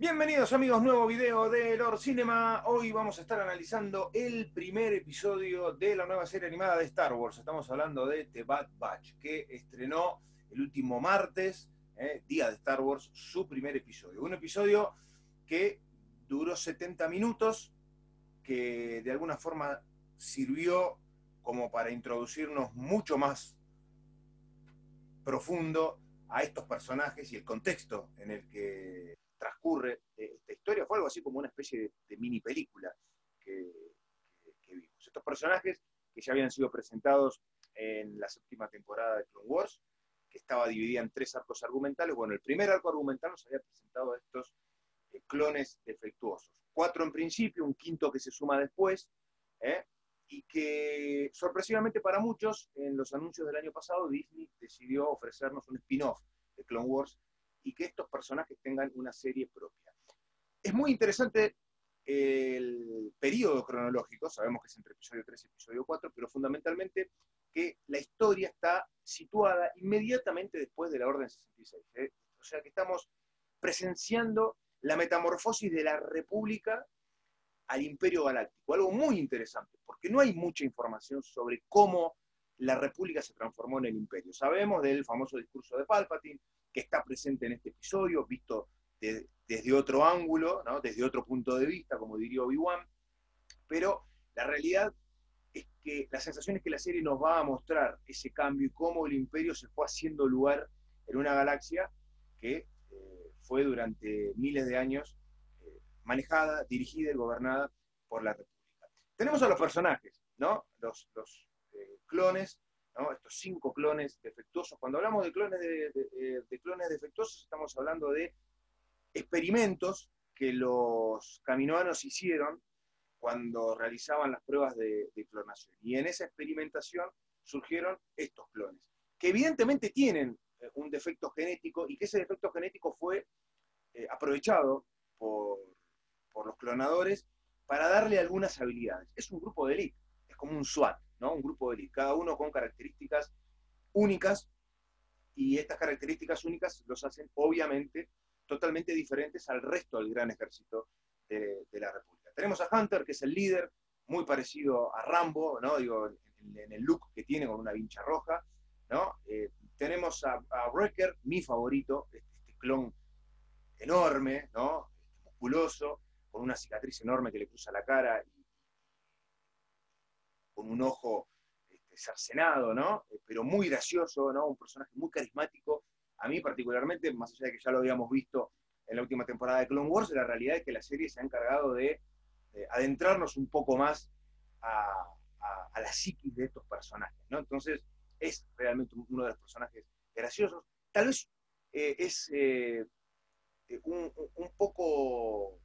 Bienvenidos amigos, nuevo video de Lord Cinema. Hoy vamos a estar analizando el primer episodio de la nueva serie animada de Star Wars. Estamos hablando de The Bad Batch, que estrenó el último martes, eh, día de Star Wars, su primer episodio. Un episodio que duró 70 minutos, que de alguna forma sirvió como para introducirnos mucho más profundo a estos personajes y el contexto en el que transcurre esta historia. Fue algo así como una especie de, mini película que, vimos. Estos personajes que ya habían sido presentados en la séptima temporada de Clone Wars, que estaba dividida en tres arcos argumentales. Bueno, el primer arco argumental nos había presentado estos eh, clones defectuosos. Cuatro en principio, un quinto que se suma después, ¿eh? y que sorpresivamente para muchos, en los anuncios del año pasado, Disney decidió ofrecernos un spin-off de Clone Wars y que estos personajes tengan una serie propia. Es muy interesante el periodo cronológico, sabemos que es entre episodio 3 y episodio 4, pero fundamentalmente que la historia está situada inmediatamente después de la Orden 66. ¿eh? O sea que estamos presenciando la metamorfosis de la República al Imperio Galáctico, algo muy interesante, porque no hay mucha información sobre cómo la República se transformó en el Imperio. Sabemos del famoso discurso de Palpatine, que está presente en este episodio, visto desde otro ángulo, desde otro punto de vista, como diría Obi-Wan, pero la realidad es que la sensación es que la serie nos va a mostrar ese cambio y cómo el imperio se fue haciendo lugar en una galaxia que eh, fue durante miles de años eh, manejada, dirigida y gobernada por la República. Tenemos a los personajes, ¿no? los, los eh, clones estos cinco clones defectuosos. Cuando hablamos de clones, de, clones defectuosos, estamos hablando de experimentos que los caminoanos hicieron cuando realizaban las pruebas de, clonación. Y en esa experimentación surgieron estos clones, que evidentemente tienen eh, un defecto genético y que ese defecto genético fue eh, aprovechado por, por los clonadores para darle algunas habilidades. Es un grupo de elite, es como un SWAT. Un grupo de élite, cada uno con características únicas, y estas características únicas los hacen, obviamente, totalmente diferentes al resto del gran ejército de, la República. Tenemos a Hunter, que es el líder, muy parecido a Rambo, ¿no? Digo, en, el look que tiene con una vincha roja, ¿no? Eh, tenemos a, Wrecker, mi favorito, este, este, clon enorme, ¿no? musculoso, con una cicatriz enorme que le cruza la cara con un ojo este, cercenado, ¿no? Eh, pero muy gracioso, ¿no? Un personaje muy carismático. A mí particularmente, más allá de que ya lo habíamos visto en la última temporada de Clone Wars, la realidad es que la serie se ha encargado de, adentrarnos un poco más a, la psiquis de estos personajes. Entonces, es realmente uno de los personajes graciosos. Tal vez eh, es eh, un, poco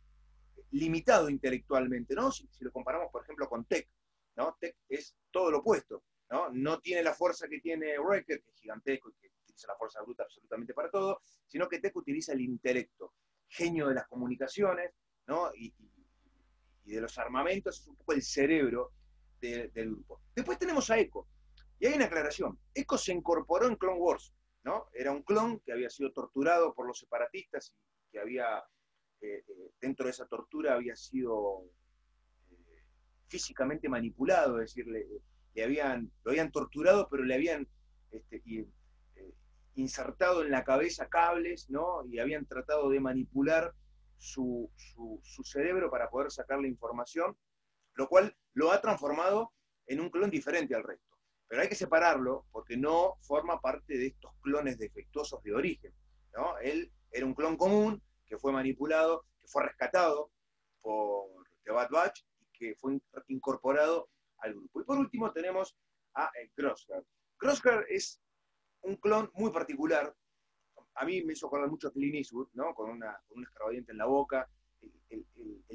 limitado intelectualmente, ¿no? Si, lo comparamos, por ejemplo, con Tech, ¿no? Tech es todo lo opuesto, ¿no? No tiene la fuerza que tiene Wrecker, que es gigantesco y que utiliza la fuerza bruta absolutamente para todo, sino que Tech utiliza el intelecto, genio de las comunicaciones, ¿no? Y, de los armamentos, es un poco el cerebro del grupo. Después tenemos a Echo, y hay una aclaración. Echo se incorporó en Clone Wars, ¿no? Era un clon que había sido torturado por los separatistas y que había, eh, eh, dentro de esa tortura había sido físicamente manipulado, es decir, le, habían, lo habían torturado, pero le habían este, eh, insertado en la cabeza cables, ¿no? Y habían tratado de manipular su, cerebro para poder sacar la información, lo cual lo ha transformado en un clon diferente al resto. Pero hay que separarlo porque no forma parte de estos clones defectuosos de origen. ¿no? Él era un clon común que fue manipulado, que fue rescatado por The Bad Batch que fue incorporado al grupo. Y por último tenemos a eh, Crosshair. Crosshair es un clon muy particular. A mí me hizo acordar mucho a Clint Eastwood, ¿no? con, una, con un escarbadiente en la boca, el,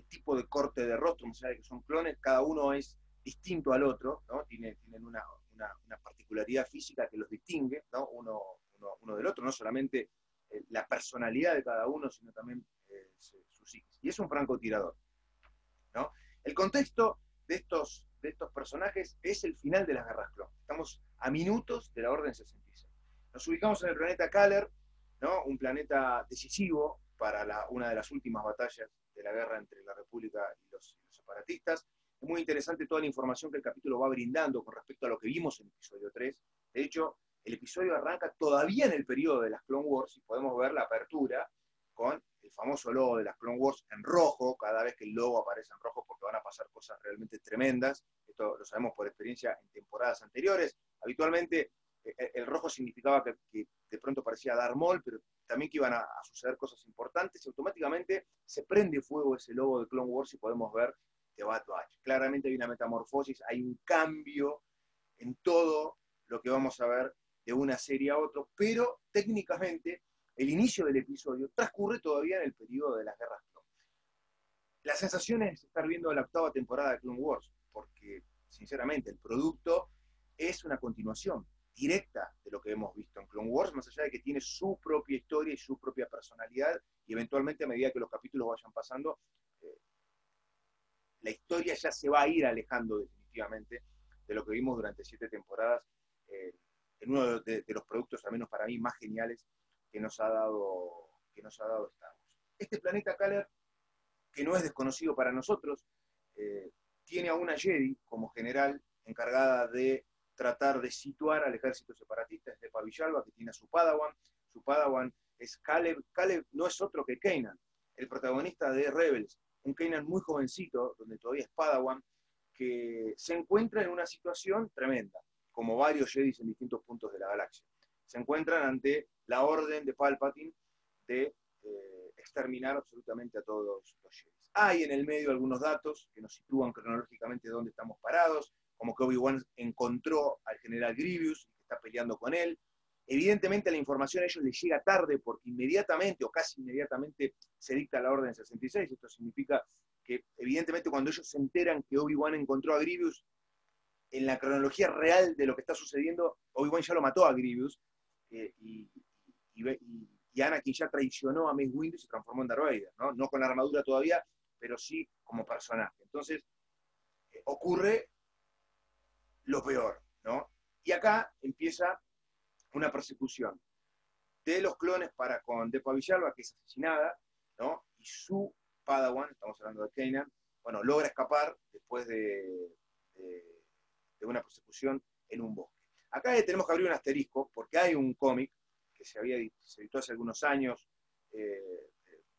tipo de corte de rostro, más allá de que son clones, cada uno es distinto al otro, ¿no? tienen una, particularidad física que los distingue ¿no? uno, uno, del otro, no solamente eh, la personalidad de cada uno, sino también eh, su psiquis. Y es un francotirador. ¿no? El contexto de estos, de estos personajes es el final de las guerras clon. Estamos a minutos de la Orden 66. Nos ubicamos en el planeta Kaler, ¿no? un planeta decisivo para una de las últimas batallas de la guerra entre la República y los, separatistas. Es muy interesante toda la información que el capítulo va brindando con respecto a lo que vimos en el episodio 3. De hecho, el episodio arranca todavía en el periodo de las Clone Wars y podemos ver la apertura con el famoso logo de las Clone Wars en rojo, cada vez que el logo aparece en rojo porque van a pasar cosas realmente tremendas. Esto lo sabemos por experiencia en temporadas anteriores. Habitualmente eh, eh, el rojo significaba que, de pronto parecía dar mol, pero también que iban a, suceder cosas importantes, y automáticamente se prende fuego ese logo de Clone Wars y podemos ver de Bad Batch. Claramente hay una metamorfosis, hay un cambio en todo lo que vamos a ver de una serie a otra, pero técnicamente el inicio del episodio transcurre todavía en el periodo de las guerras Clone. La sensación es estar viendo la octava temporada de Clone Wars, porque sinceramente el producto es una continuación directa de lo que hemos visto en Clone Wars, más allá de que tiene su propia historia y su propia personalidad, y eventualmente a medida que los capítulos vayan pasando, eh, la historia ya se va a ir alejando definitivamente de lo que vimos durante siete temporadas eh, en uno de, los productos, al menos para mí, más geniales que nos ha dado, que nos ha dado. Este planeta Kaler, que no es desconocido para nosotros, eh, tiene a una Jedi como general encargada de tratar de situar al ejército separatista de Pavillalba, que tiene a su Padawan. Su Padawan es Caleb. Caleb no es otro que Kanan, el protagonista de Rebels, un Kanan muy jovencito, donde todavía es Padawan, que se encuentra en una situación tremenda, como varios Jedis en distintos puntos de la galaxia. Se encuentran ante la orden de Palpatine de eh, exterminar absolutamente a todos los Jedis. Hay en el medio algunos datos que nos sitúan cronológicamente dónde estamos parados, como que Obi-Wan encontró al general Grievous y que está peleando con él. Evidentemente la información a ellos les llega tarde porque inmediatamente o casi inmediatamente se dicta la orden 66. Esto significa que evidentemente cuando ellos se enteran que Obi-Wan encontró a Grievous, en la cronología real de lo que está sucediendo, Obi-Wan ya lo mató a Grievous eh, y, Anakin ya traicionó a Mace Windu y se transformó en Darth ¿no? no con la armadura todavía, pero sí como personaje. Entonces, eh, ocurre lo peor, ¿no? Y acá empieza una persecución de los clones para con Depa Villalba, que es asesinada, ¿no? Y su Padawan, estamos hablando de Kanan, bueno, logra escapar después de, una persecución en un bosque. Acá tenemos que abrir un asterisco, porque hay un cómic que se había se editó hace algunos años, eh,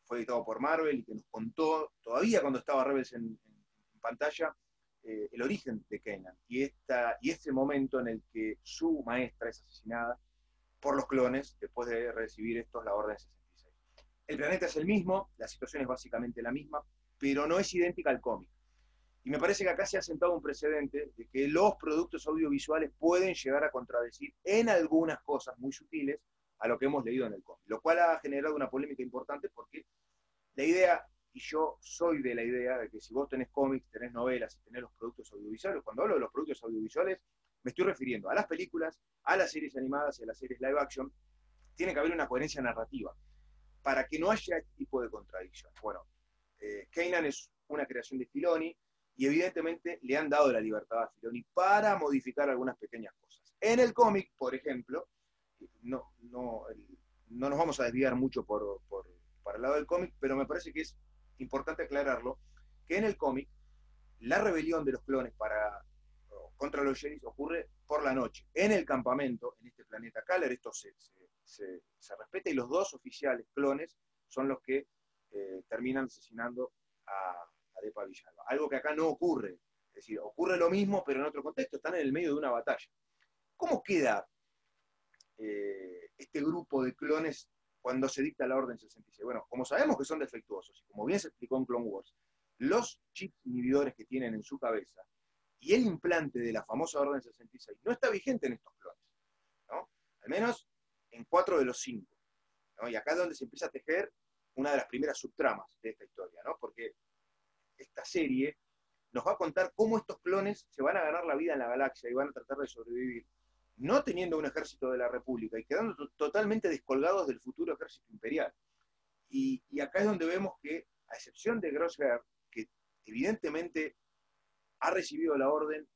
fue editado por Marvel y que nos contó, todavía cuando estaba Rebels en pantalla, eh, el origen de Kenan y, esta, y este momento en el que su maestra es asesinada por los clones después de recibir estos la Orden 66. El planeta es el mismo, la situación es básicamente la misma, pero no es idéntica al cómic. Y me parece que acá se ha sentado un precedente de que los productos audiovisuales pueden llegar a contradecir en algunas cosas muy sutiles a lo que hemos leído en el cómic, lo cual ha generado una polémica importante porque la idea y yo soy de la idea de que si vos tenés cómics, tenés novelas y tenés los productos audiovisuales, cuando hablo de los productos audiovisuales, me estoy refiriendo a las películas, a las series animadas y a las series live action, tiene que haber una coherencia narrativa para que no haya este tipo de contradicciones. Bueno, eh, Kanan es una creación de Filoni y evidentemente le han dado la libertad a Filoni para modificar algunas pequeñas cosas. En el cómic, por ejemplo, no, no, no nos vamos a desviar mucho por, por, para el lado del cómic, pero me parece que es importante aclararlo, que en el cómic la rebelión de los clones para, contra los Jedi ocurre por la noche, en el campamento, en este planeta Kaler, esto se, respeta y los dos oficiales clones son los que eh, terminan asesinando a, a Depa Villalba. Algo que acá no ocurre, es decir, ocurre lo mismo pero en otro contexto, están en el medio de una batalla. ¿Cómo queda eh, este grupo de clones cuando se dicta la Orden 66? Bueno, como sabemos que son defectuosos, y como bien se explicó en Clone Wars, los chips inhibidores que tienen en su cabeza y el implante de la famosa Orden 66 no está vigente en estos clones, ¿no? Al menos en cuatro de los cinco. Y acá es donde se empieza a tejer una de las primeras subtramas de esta historia, ¿no? Porque esta serie nos va a contar cómo estos clones se van a ganar la vida en la galaxia y van a tratar de sobrevivir no teniendo un ejército de la República y quedando totalmente descolgados del futuro ejército imperial. Y, acá es donde vemos que, a excepción de Grosshair, que evidentemente ha recibido la orden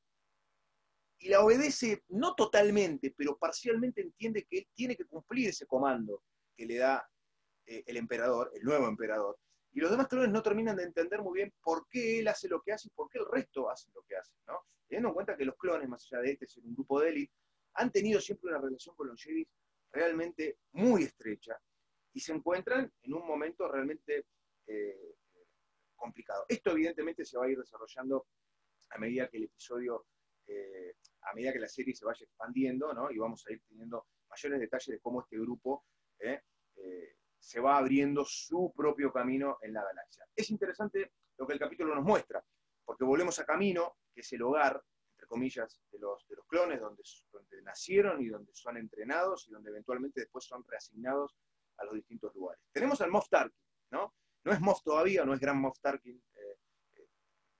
y la obedece no totalmente, pero parcialmente entiende que él tiene que cumplir ese comando que le da eh, el emperador, el nuevo emperador, y los demás clones no terminan de entender muy bien por qué él hace lo que hace y por qué el resto hace lo que hace. Teniendo en cuenta que los clones, más allá de este ser un grupo de élite, han tenido siempre una relación con los Jedi realmente muy estrecha y se encuentran en un momento realmente eh, complicado. Esto evidentemente se va a ir desarrollando a medida que el episodio, eh, a medida que la serie se vaya expandiendo, ¿no? Y vamos a ir teniendo mayores detalles de cómo este grupo ¿eh? Se va abriendo su propio camino en la galaxia. Es interesante lo que el capítulo nos muestra, porque volvemos a Camino, que es el hogar, entre comillas, de los, de los clones, donde, nacieron y donde son entrenados y donde eventualmente después son reasignados a los distintos lugares. Tenemos al Moff Tarkin, ¿no? No es Moff todavía, no es Gran Moff Tarkin eh, eh,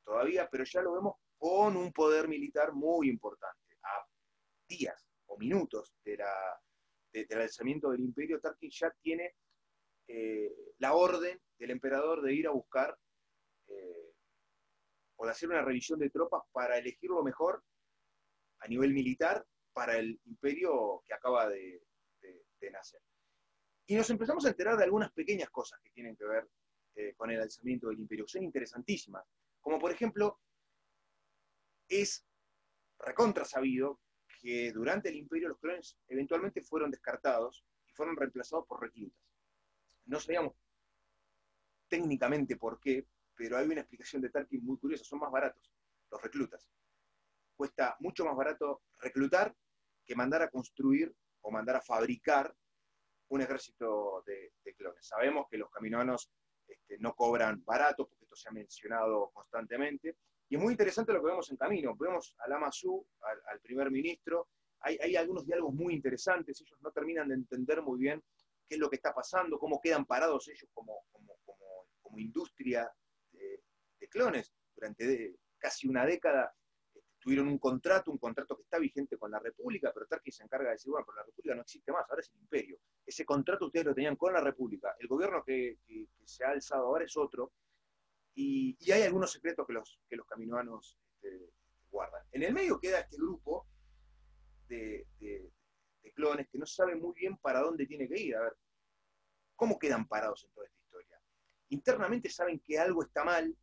todavía, pero ya lo vemos con un poder militar muy importante. A días o minutos de la, del alzamiento del imperio, Tarkin ya tiene eh, la orden del emperador de ir a buscar o de hacer una revisión de tropas para elegir lo mejor a nivel militar para el imperio que acaba de nacer. Y nos empezamos a enterar de algunas pequeñas cosas que tienen que ver eh, con el alzamiento del imperio, que son interesantísimas. Como por ejemplo, es recontra sabido que durante el imperio los clones eventualmente fueron descartados y fueron reemplazados por reclutas. No sabíamos técnicamente por qué, pero hay una explicación de Tarkin muy curiosa, son más baratos los reclutas. Cuesta mucho más barato reclutar que mandar a construir o mandar a fabricar un ejército de, clones. Sabemos que los caminoanos este, no cobran barato, porque esto se ha mencionado constantemente, y es muy interesante lo que vemos en camino. Vemos a Lama Su, al, primer ministro, hay, algunos diálogos muy interesantes, ellos no terminan de entender muy bien qué es lo que está pasando, cómo quedan parados ellos como, como, industria de, clones. Durante casi una década tuvieron un contrato, un contrato que está vigente con la República, pero Tarkin se encarga de decir, bueno, pero la República no existe más, ahora es el imperio. Ese contrato ustedes lo tenían con la República. El gobierno que, se ha alzado ahora es otro. Y, hay algunos secretos que los, que los caminoanos este, guardan. En el medio queda este grupo de, clones que no saben muy bien para dónde tiene que ir. A ver, ¿cómo quedan parados en toda esta historia? Internamente saben que algo está mal,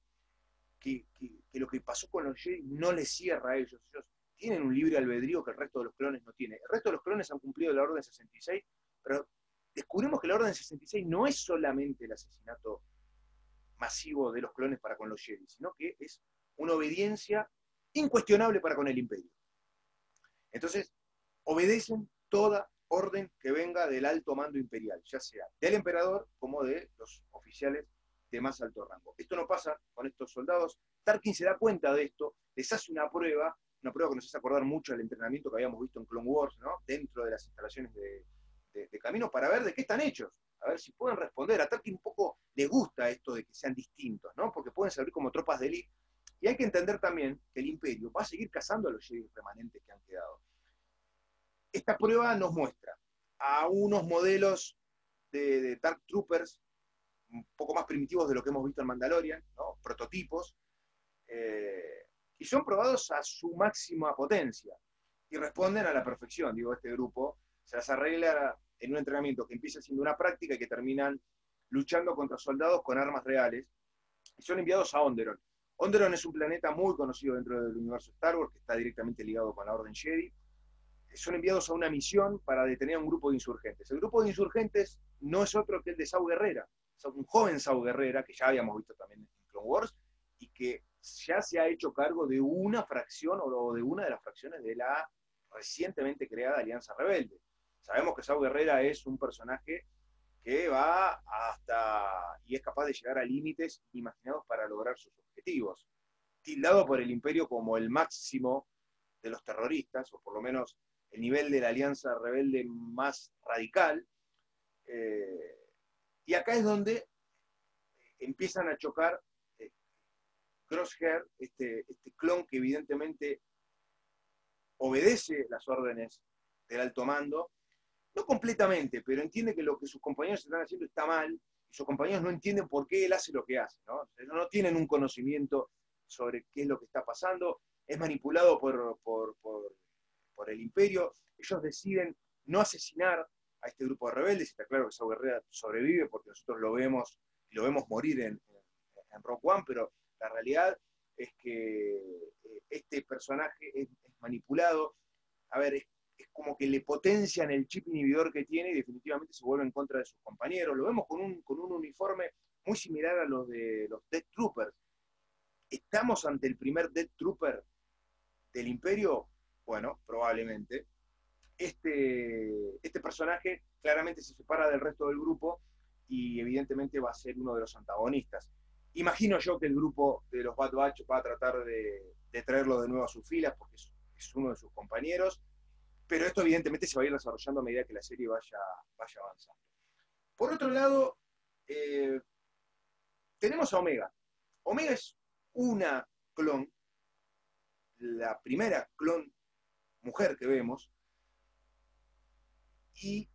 que, lo que pasó con los Jedi no les cierra a ellos. Ellos tienen un libre albedrío que el resto de los clones no tiene. El resto de los clones han cumplido la Orden 66, pero descubrimos que la Orden 66 no es solamente el asesinato masivo de los clones para con los Jedi, sino que es una obediencia incuestionable para con el imperio. Entonces, obedecen toda orden que venga del alto mando imperial, ya sea del emperador como de los oficiales de más alto rango. Esto no pasa con estos soldados. Tarkin se da cuenta de esto, les hace una prueba, una prueba que nos hace acordar mucho del entrenamiento que habíamos visto en Clone Wars, ¿no? dentro de las instalaciones de, camino, para ver de qué están hechos, a ver si pueden responder. A Tarkin un poco le gusta esto de que sean distintos, ¿no? porque pueden servir como tropas de élite. Y hay que entender también que el Imperio va a seguir cazando a los Jedi remanentes que han quedado. Esta prueba nos muestra a unos modelos de, de Dark Troopers un poco más primitivos de lo que hemos visto en Mandalorian, prototipos, eh, y son probados a su máxima potencia y responden a la perfección. Digo, este grupo se las arregla en un entrenamiento que empieza siendo una práctica y que terminan luchando contra soldados con armas reales y son enviados a Onderon. Onderon es un planeta muy conocido dentro del universo Star Wars que está directamente ligado con la Orden Jedi. Son enviados a una misión para detener a un grupo de insurgentes. El grupo de insurgentes no es otro que el de Sau Guerrera, un joven Sau Guerrera, que ya habíamos visto también en Clone Wars, y que ya se ha hecho cargo de una fracción o de una de las fracciones de la recientemente creada Alianza Rebelde. Sabemos que Sau Guerrera es un personaje que va hasta y es capaz de llegar a límites imaginados para lograr sus objetivos. Tildado por el imperio como el máximo de los terroristas, o por lo menos el nivel de la alianza rebelde más radical, eh, y acá es donde empiezan a chocar eh, Crosshair, este, este clon que evidentemente obedece las órdenes del alto mando, no completamente, pero entiende que lo que sus compañeros están haciendo está mal, y sus compañeros no entienden por qué él hace lo que hace, ¿no? no tienen un conocimiento sobre qué es lo que está pasando, es manipulado por el imperio, ellos deciden no asesinar a este grupo de rebeldes, está claro que Sao Guerrera sobrevive porque nosotros lo vemos, lo vemos morir en, en Rock One, pero la realidad es que eh, este personaje es, manipulado, a ver, es, como que le potencian el chip inhibidor que tiene y definitivamente se vuelve en contra de sus compañeros. Lo vemos con un, con un uniforme muy similar a los de los Death Troopers. ¿Estamos ante el primer Death Trooper del Imperio? Bueno, probablemente. Este, este personaje claramente se separa del resto del grupo y evidentemente va a ser uno de los antagonistas. Imagino yo que el grupo de los Bad Batch va a tratar de, traerlo de nuevo a sus filas porque es, uno de sus compañeros, pero esto evidentemente se va a ir desarrollando a medida que la serie vaya, vaya avanzando. Por otro lado, eh, tenemos a Omega. Omega es una clon, la primera clon mujer que vemos, y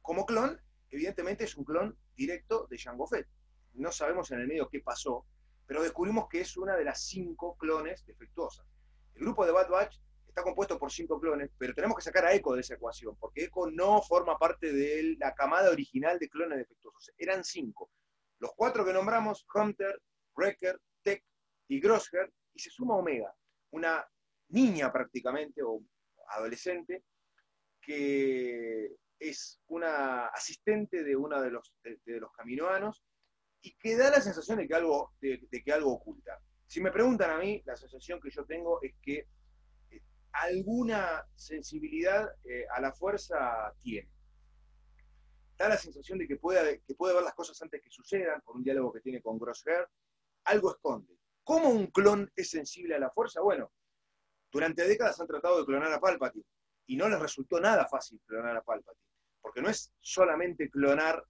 como clon, evidentemente es un clon directo de Jango Fett no sabemos en el medio qué pasó, pero descubrimos que es una de las cinco clones defectuosas. El grupo de Bad Batch está compuesto por cinco clones, pero tenemos que sacar a Echo de esa ecuación, porque Echo no forma parte de la camada original de clones defectuosos. Eran cinco. Los cuatro que nombramos, Hunter, Wrecker, Tech y Grossher, y se suma Omega, una niña prácticamente, o adolescente, que es una asistente de uno de los, de los caminoanos y que da la sensación de que algo, de, que algo oculta. Si me preguntan a mí, la sensación que yo tengo es que eh, alguna sensibilidad eh, a la fuerza tiene. Da la sensación de que puede, que ver las cosas antes que sucedan, por un diálogo que tiene con Grosshair, algo esconde. ¿Cómo un clon es sensible a la fuerza? Bueno, durante décadas han tratado de clonar a Palpatine y no les resultó nada fácil clonar a Palpatine, porque no es solamente clonar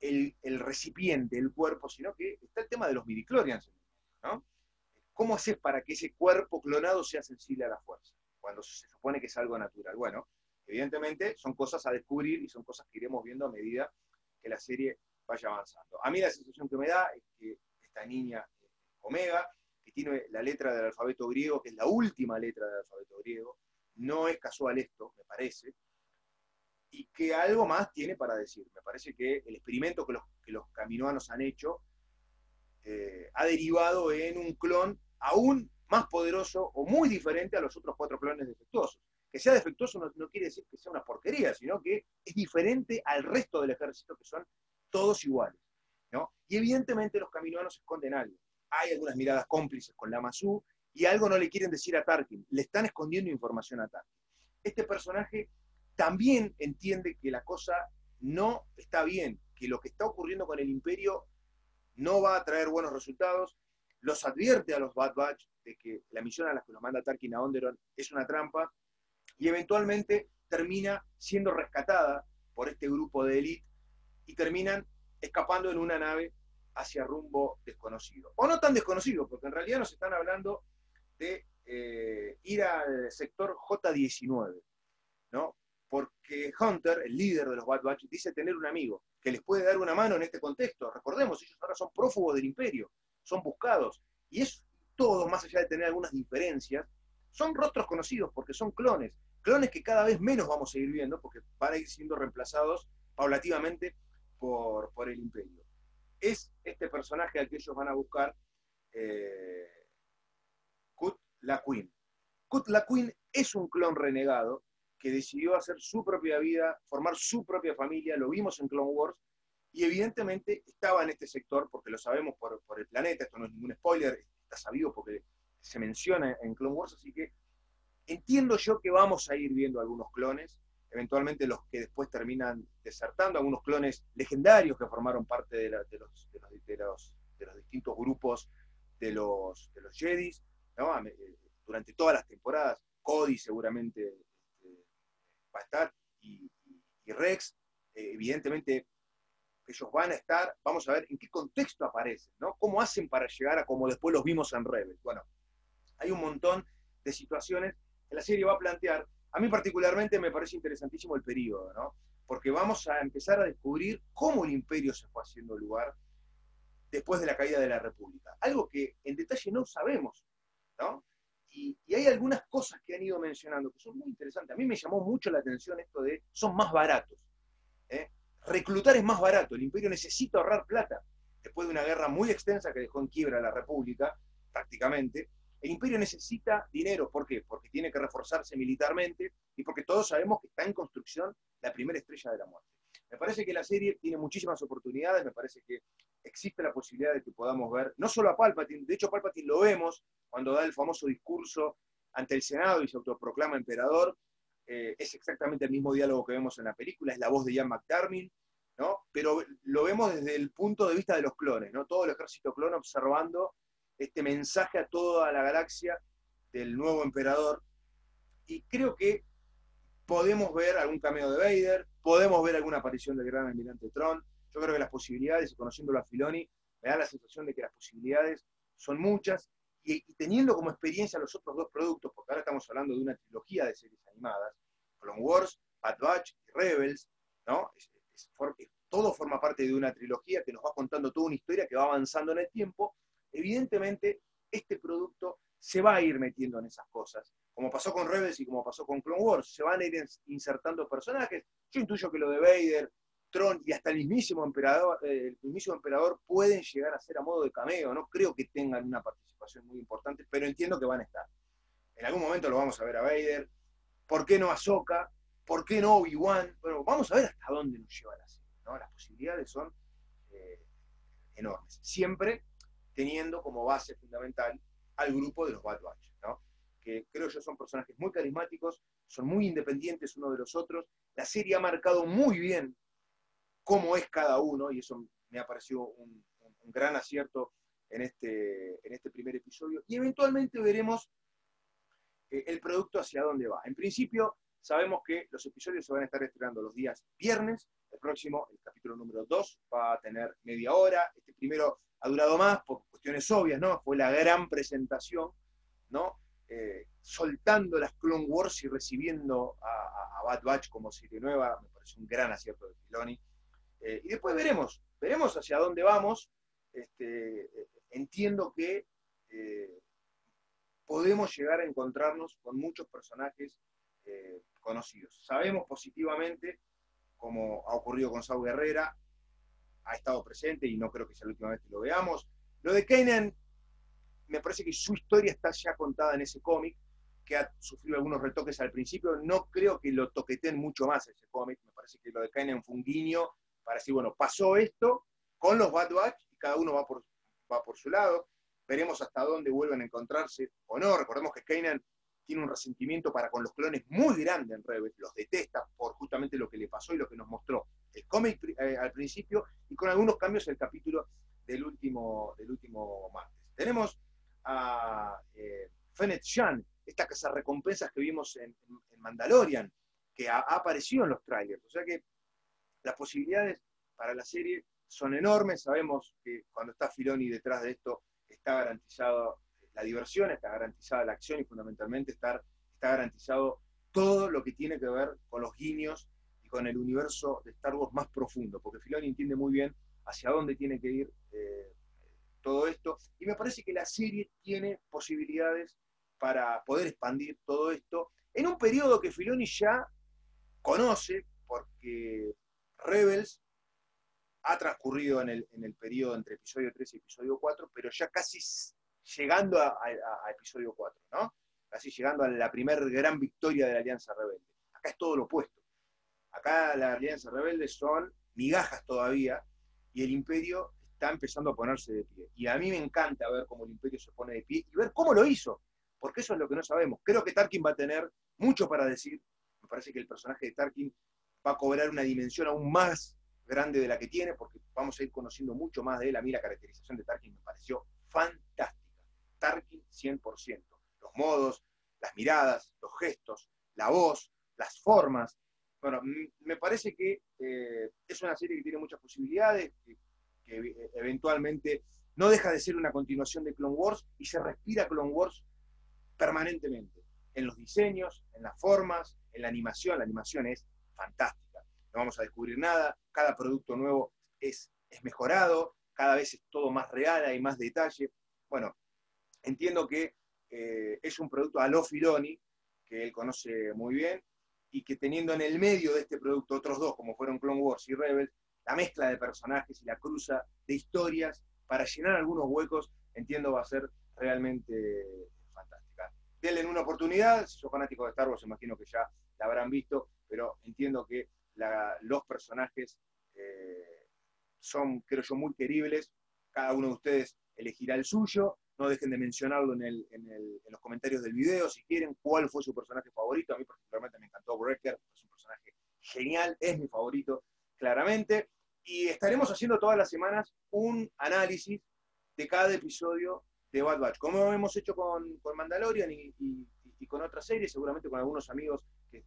el, recipiente, el cuerpo, sino que está el tema de los midichlorians. ¿no? ¿Cómo haces para que ese cuerpo clonado sea sensible a la fuerza? Cuando se supone que es algo natural. Bueno, evidentemente son cosas a descubrir y son cosas que iremos viendo a medida que la serie vaya avanzando. A mí la sensación que me da es que esta niña Omega, que tiene la letra del alfabeto griego, que es la última letra del alfabeto griego, no es casual esto, me parece, y que algo más tiene para decir. Me parece que el experimento que los, que los caminoanos han hecho eh, ha derivado en un clon aún más poderoso o muy diferente a los otros cuatro clones defectuosos. Que sea defectuoso no, quiere decir que sea una porquería, sino que es diferente al resto del ejército, que son todos iguales. ¿no? Y evidentemente los caminoanos esconden algo. Hay algunas miradas cómplices con la Mazú y algo no le quieren decir a Tarkin. Le están escondiendo información a Tarkin. Este personaje también entiende que la cosa no está bien, que lo que está ocurriendo con el imperio no va a traer buenos resultados, los advierte a los Bad Batch de que la misión a la que los manda Tarkin a Onderon es una trampa, y eventualmente termina siendo rescatada por este grupo de élite y terminan escapando en una nave hacia rumbo desconocido. O no tan desconocido, porque en realidad nos están hablando de eh, ir al sector J19, ¿no? porque Hunter, el líder de los Bad Batch, dice tener un amigo que les puede dar una mano en este contexto. Recordemos, ellos ahora son prófugos del imperio, son buscados, y es todo, más allá de tener algunas diferencias, son rostros conocidos porque son clones, clones que cada vez menos vamos a ir viendo porque van a ir siendo reemplazados paulativamente por, por el imperio. Es este personaje al que ellos van a buscar eh, Kut La Queen. Kut La Queen es un clon renegado que decidió hacer su propia vida, formar su propia familia, lo vimos en Clone Wars, y evidentemente estaba en este sector, porque lo sabemos por, el planeta, esto no es ningún spoiler, está sabido porque se menciona en Clone Wars, así que entiendo yo que vamos a ir viendo algunos clones, eventualmente los que después terminan desertando, algunos clones legendarios que formaron parte de, los, de, los, distintos grupos de los, de los Jedis, eh, durante todas las temporadas, Cody seguramente va a estar, y, Rex, eh, evidentemente ellos van a estar, vamos a ver en qué contexto aparecen, ¿no? ¿Cómo hacen para llegar a como después los vimos en Rebel? Bueno, hay un montón de situaciones que la serie va a plantear. A mí particularmente me parece interesantísimo el periodo, ¿no? Porque vamos a empezar a descubrir cómo el imperio se fue haciendo lugar después de la caída de la República. Algo que en detalle no sabemos, ¿no? Y, hay algunas cosas que han ido mencionando que son muy interesantes. A mí me llamó mucho la atención esto de son más baratos. reclutar es más barato, el imperio necesita ahorrar plata. Después de una guerra muy extensa que dejó en quiebra la República, prácticamente, el imperio necesita dinero. ¿Por qué? Porque tiene que reforzarse militarmente y porque todos sabemos que está en construcción la primera estrella de la muerte. Me parece que la serie tiene muchísimas oportunidades, me parece que existe la posibilidad de que podamos ver, no solo a Palpatine, de hecho Palpatine lo vemos cuando da el famoso discurso ante el Senado y se autoproclama emperador, eh, es exactamente el mismo diálogo que vemos en la película, es la voz de Ian McDermott, ¿no? pero lo vemos desde el punto de vista de los clones, ¿no? todo el ejército clon observando este mensaje a toda la galaxia del nuevo emperador. Y creo que podemos ver algún cameo de Vader, podemos ver alguna aparición del gran almirante Tron. Yo creo que las posibilidades, y conociéndolo a Filoni, me da la sensación de que las posibilidades son muchas. Y, teniendo como experiencia los otros dos productos, porque ahora estamos hablando de una trilogía de series animadas, Clone Wars, Bad Batch y Rebels, ¿no? todo forma parte de una trilogía que nos va contando toda una historia que va avanzando en el tiempo evidentemente este producto se va a ir metiendo en esas cosas, como pasó con Rebels y como pasó con Clone Wars, se van a ir insertando personajes. Yo intuyo que lo de Vader, Tron y hasta el mismísimo emperador, eh, el mismísimo emperador pueden llegar a ser a modo de cameo. No creo que tengan una participación muy importante, pero entiendo que van a estar. En algún momento lo vamos a ver a Vader. ¿Por qué no a Ahsoka? ¿Por qué no Obi-Wan? Bueno, vamos a ver hasta dónde nos lleva la. Las posibilidades son eh, enormes. Siempre teniendo como base fundamental al grupo de los Bad Batch, que creo yo son personajes muy carismáticos, son muy independientes uno de los otros. La serie ha marcado muy bien cómo es cada uno, y eso me ha parecido un, gran acierto en este, en este primer episodio. Y eventualmente veremos eh, el producto hacia dónde va. En principio, sabemos que los episodios se van a estar estrenando los días viernes. El próximo, el capítulo número 2, va a tener media hora. Este primero ha durado más por cuestiones obvias, ¿no? Fue la gran presentación, ¿no? Eh, soltando las Clone Wars y recibiendo a, Bad Batch como serie nueva, me parece un gran acierto de Filoni. Eh, y después veremos, veremos hacia dónde vamos. Este, entiendo que eh, podemos llegar a encontrarnos con muchos personajes conocidos. Sabemos positivamente, como ha ocurrido con Sau Guerrera, ha estado presente y no creo que sea la última vez que lo veamos. Lo de Kanan, me parece que su historia está ya contada en ese cómic, que ha sufrido algunos retoques al principio. No creo que lo toqueten mucho más ese cómic. Me parece que lo de Kanan fue un guiño para decir, bueno, pasó esto con los Bad Batch y cada uno va por, va por su lado. Veremos hasta dónde vuelven a encontrarse o no. Recordemos que Kanan tiene un resentimiento para con los clones muy grande en Rebels, los detesta por justamente lo que le pasó y lo que nos mostró el cómic eh, al principio y con algunos cambios el capítulo del último, del último martes. Tenemos a eh, Fennec Shan, esta casa recompensas que vimos en, Mandalorian, que ha, aparecido en los trailers. O sea que las posibilidades para la serie son enormes. Sabemos que cuando está Filoni detrás de esto está garantizado diversión, está garantizada la acción y fundamentalmente está garantizado todo lo que tiene que ver con los guiños y con el universo de Star Wars más profundo, porque Filoni entiende muy bien hacia dónde tiene que ir eh, todo esto, y me parece que la serie tiene posibilidades para poder expandir todo esto en un periodo que Filoni ya conoce, porque Rebels ha transcurrido en el, en el periodo entre episodio 3 y episodio 4, pero ya casi llegando a, episodio 4, ¿no? Casi llegando a la primera gran victoria de la Alianza Rebelde. Acá es todo lo opuesto. Acá la Alianza Rebelde son migajas todavía y el imperio está empezando a ponerse de pie. Y a mí me encanta ver cómo el imperio se pone de pie y ver cómo lo hizo, porque eso es lo que no sabemos. Creo que Tarkin va a tener mucho para decir. Me parece que el personaje de Tarkin va a cobrar una dimensión aún más grande de la que tiene, porque vamos a ir conociendo mucho más de él. A mí la caracterización de Tarkin me pareció fantástica. Tarkin 100%. Los modos, las miradas, los gestos, la voz, las formas. Bueno, me parece que eh, es una serie que tiene muchas posibilidades, que, que, eventualmente no deja de ser una continuación de Clone Wars y se respira Clone Wars permanentemente, en los diseños, en las formas, en la animación. La animación es fantástica. No vamos a descubrir nada, cada producto nuevo es, es mejorado, cada vez es todo más real, hay más detalle. Bueno, entiendo que eh, es un producto a lo Filoni, que él conoce muy bien, y que teniendo en el medio de este producto otros dos, como fueron Clone Wars y Rebels, la mezcla de personajes y la cruza de historias para llenar algunos huecos, entiendo va a ser realmente fantástica. Denle una oportunidad, si sos fanático de Star Wars, imagino que ya la habrán visto, pero entiendo que los personajes eh, son, creo yo, muy queribles. Cada uno de ustedes elegirá el suyo. No dejen de mencionarlo en, los comentarios del video si quieren cuál fue su personaje favorito. A mí particularmente me encantó Breaker, es un personaje genial, es mi favorito, claramente. Y estaremos haciendo todas las semanas un análisis de cada episodio de Bad Batch, como hemos hecho con, Mandalorian y, con otras series, seguramente con algunos amigos que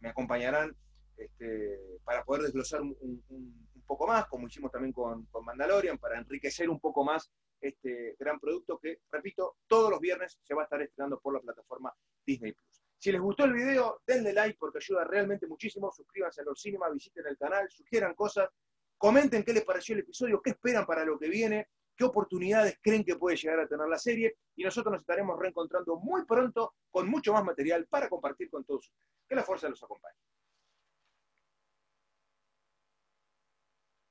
me acompañarán este, para poder desglosar un, poco más, como hicimos también con, con Mandalorian, para enriquecer un poco más este gran producto que, repito, todos los viernes se va a estar estrenando por la plataforma Disney Plus. Si les gustó el video, denle like porque ayuda realmente muchísimo. Suscríbanse a los Cinema, visiten el canal, sugieran cosas, comenten qué les pareció el episodio, qué esperan para lo que viene, qué oportunidades creen que puede llegar a tener la serie. Y nosotros nos estaremos reencontrando muy pronto con mucho más material para compartir con todos ustedes. Que la fuerza los acompañe.